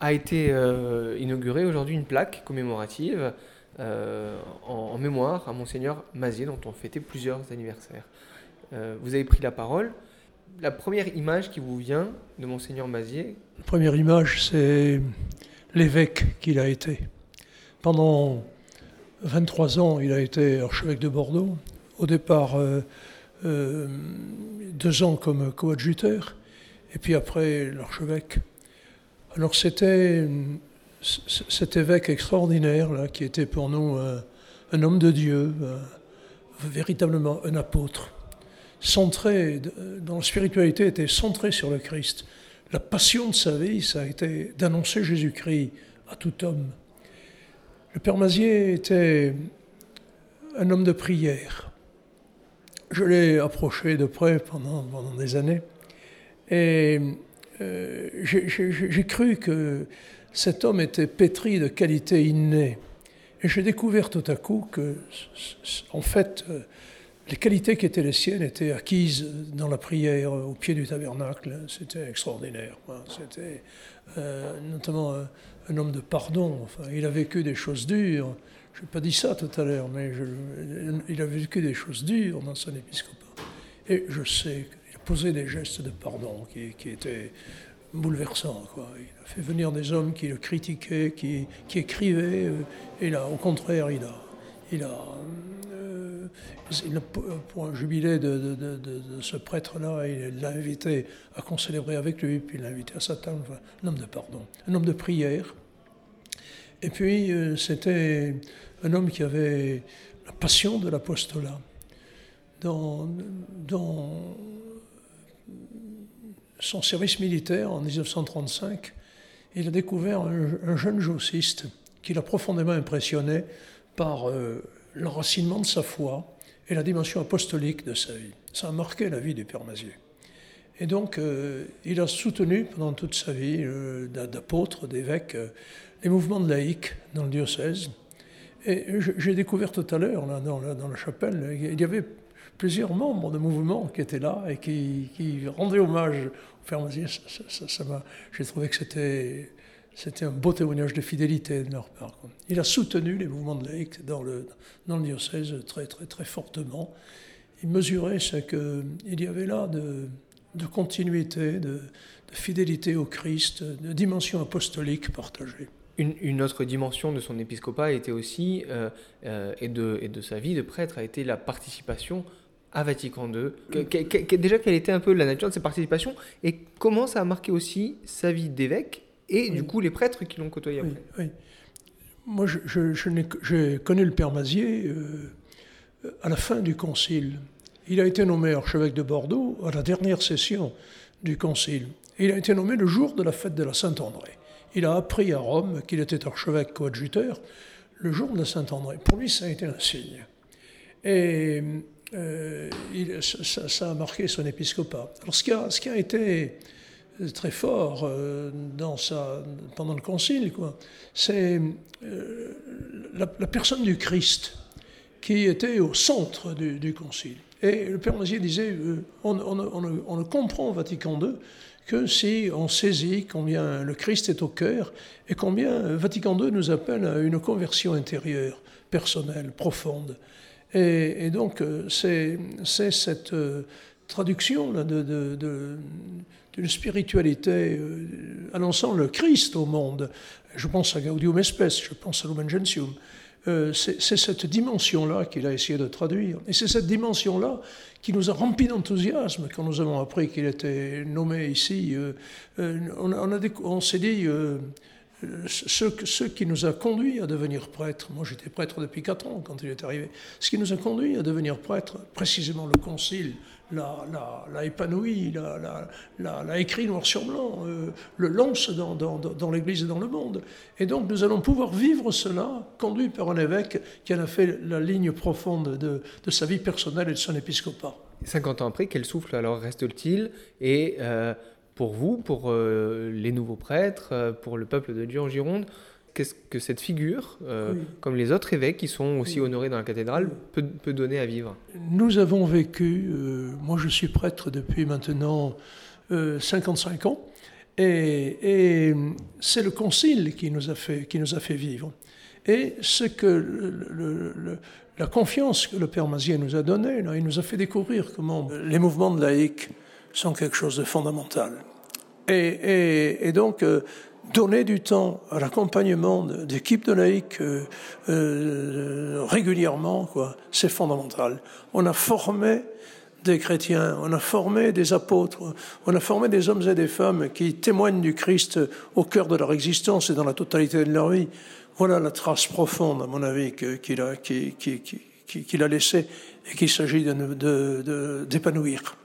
a été euh, inaugurée aujourd'hui une plaque commémorative euh, en, mémoire à Monseigneur Mazier, dont on fêtait plusieurs anniversaires. Euh, vous avez pris la parole. La première image qui vous vient de Monseigneur Mazier La première image, c'est l'évêque qu'il a été. Pendant 23 ans, il a été archevêque de Bordeaux. Au départ, deux ans comme coadjuteur, et puis après l'archevêque. Alors c'était cet évêque extraordinaire là, qui était pour nous euh, un homme de Dieu, euh, véritablement un apôtre, centré, dont la spiritualité était centrée sur le Christ. La passion de sa vie, ça a été d'annoncer Jésus-Christ à tout homme. Le Père Mazier était un homme de prière. Je l'ai approché de près pendant, pendant des années. Et euh, j'ai cru que cet homme était pétri de qualités innées. Et j'ai découvert tout à coup que, en fait, euh, les qualités qui étaient les siennes étaient acquises dans la prière au pied du tabernacle. C'était extraordinaire. C'était euh, notamment un, homme de pardon. Il a vécu des choses dures. Je n'ai pas dit ça tout à l'heure, mais il a vécu des choses dures dans son épiscopat. Et je sais posé des gestes de pardon qui, étaient bouleversants. Quoi. Il a fait venir des hommes qui le critiquaient, qui, écrivaient, euh, et au contraire, il a, il a, euh, pour un jubilé de, ce prêtre-là, il l'a invité à concélébrer avec lui, puis il l'a invité à sa table, un homme de pardon, un homme de prière. Et puis, euh, c'était un homme qui avait la passion de l'apostolat. Son service militaire en 1935, il a découvert un, jeune jossiste qui l'a profondément impressionné par euh, l'enracinement de sa foi et la dimension apostolique de sa vie. Ça a marqué la vie du Père Mazier. Et donc, euh, il a soutenu pendant toute sa vie euh, d'apôtre, d'évêque, les mouvements de laïcs dans le diocèse. Et j'ai découvert tout à l'heure, dans, dans, la chapelle, il y avait plusieurs membres de mouvement qui étaient là et qui, rendaient hommage au Père Mazier. Ça, j'ai trouvé que c'était, un beau témoignage de fidélité de leur part. Il a soutenu les mouvements de laïcs dans le, dans diocèse très, très, très fortement. Il mesurait ce qu'il y avait là de, continuité, de, fidélité au Christ, de dimension apostolique partagée. Une, une, autre dimension de son épiscopat était aussi, euh, euh, et, de, et de sa vie de prêtre, a été la participation à Vatican II. déjà, quelle était un peu la nature de ses participations et comment ça a marqué aussi sa vie d'évêque et du coup les prêtres qui l'ont côtoyé après. Oui, Moi, j'ai connu le Père Mazier euh, à la fin du Concile. Il a été nommé archevêque de Bordeaux à la dernière session du Concile. Il a été nommé le jour de la fête de la Saint-André. Il a appris à Rome qu'il était archevêque coadjuteur le jour de Saint-André. Pour lui, ça a été un signe. Et euh, ça, a marqué son épiscopat. Alors ce qui a, été très fort euh, pendant le concile, c'est euh, la, personne du Christ qui était au centre du, concile. Et le Père Mazier disait, on, on, ne comprend Vatican II que si on saisit combien le Christ est au cœur et combien Vatican II nous appelle à une conversion intérieure, personnelle, profonde. Et, donc, euh, c'est cette euh, traduction d'une spiritualité euh, annonçant le Christ au monde. Je pense à Gaudium Spes, je pense à Lumen Gentium. C'est cette dimension-là qu'il a essayé de traduire. Et c'est cette dimension-là qui nous a remplis d'enthousiasme quand nous avons appris qu'il était nommé ici. on, on s'est dit, ce, qui nous a conduit à devenir prêtre, moi j'étais prêtre depuis 4 ans quand il est arrivé, ce qui nous a conduit à devenir prêtre, précisément le concile, l'a épanoui, l'a écrit noir sur blanc, euh, le lance dans, l'Église et dans le monde. Et donc nous allons pouvoir vivre cela, conduit par un évêque qui en a fait la ligne profonde de, de sa vie personnelle et de son épiscopat. 50 ans après, quel souffle alors reste-t-il? Et euh, pour vous, pour euh, les nouveaux prêtres, euh, pour le peuple de Dieu en Gironde Qu'est-ce que cette figure, euh, comme les autres évêques qui sont aussi honorés dans la cathédrale, peut, donner à vivre? Nous avons vécu, moi je suis prêtre depuis maintenant 55 ans, Et, c'est le concile qui nous, a fait, qui nous a fait vivre. Et ce que le, la confiance que le Père Mazier nous a donnée, il nous a fait découvrir comment les mouvements de laïcs sont quelque chose de fondamental. Et, donc, euh, donner du temps à l'accompagnement d'équipes de laïcs euh, euh, régulièrement, c'est fondamental. On a formé des chrétiens, on a formé des apôtres, on a formé des hommes et des femmes qui témoignent du Christ au cœur de leur existence et dans la totalité de leur vie. Voilà la trace profonde, à mon avis, qu'il a, laissée et qu'il s'agit d'épanouir.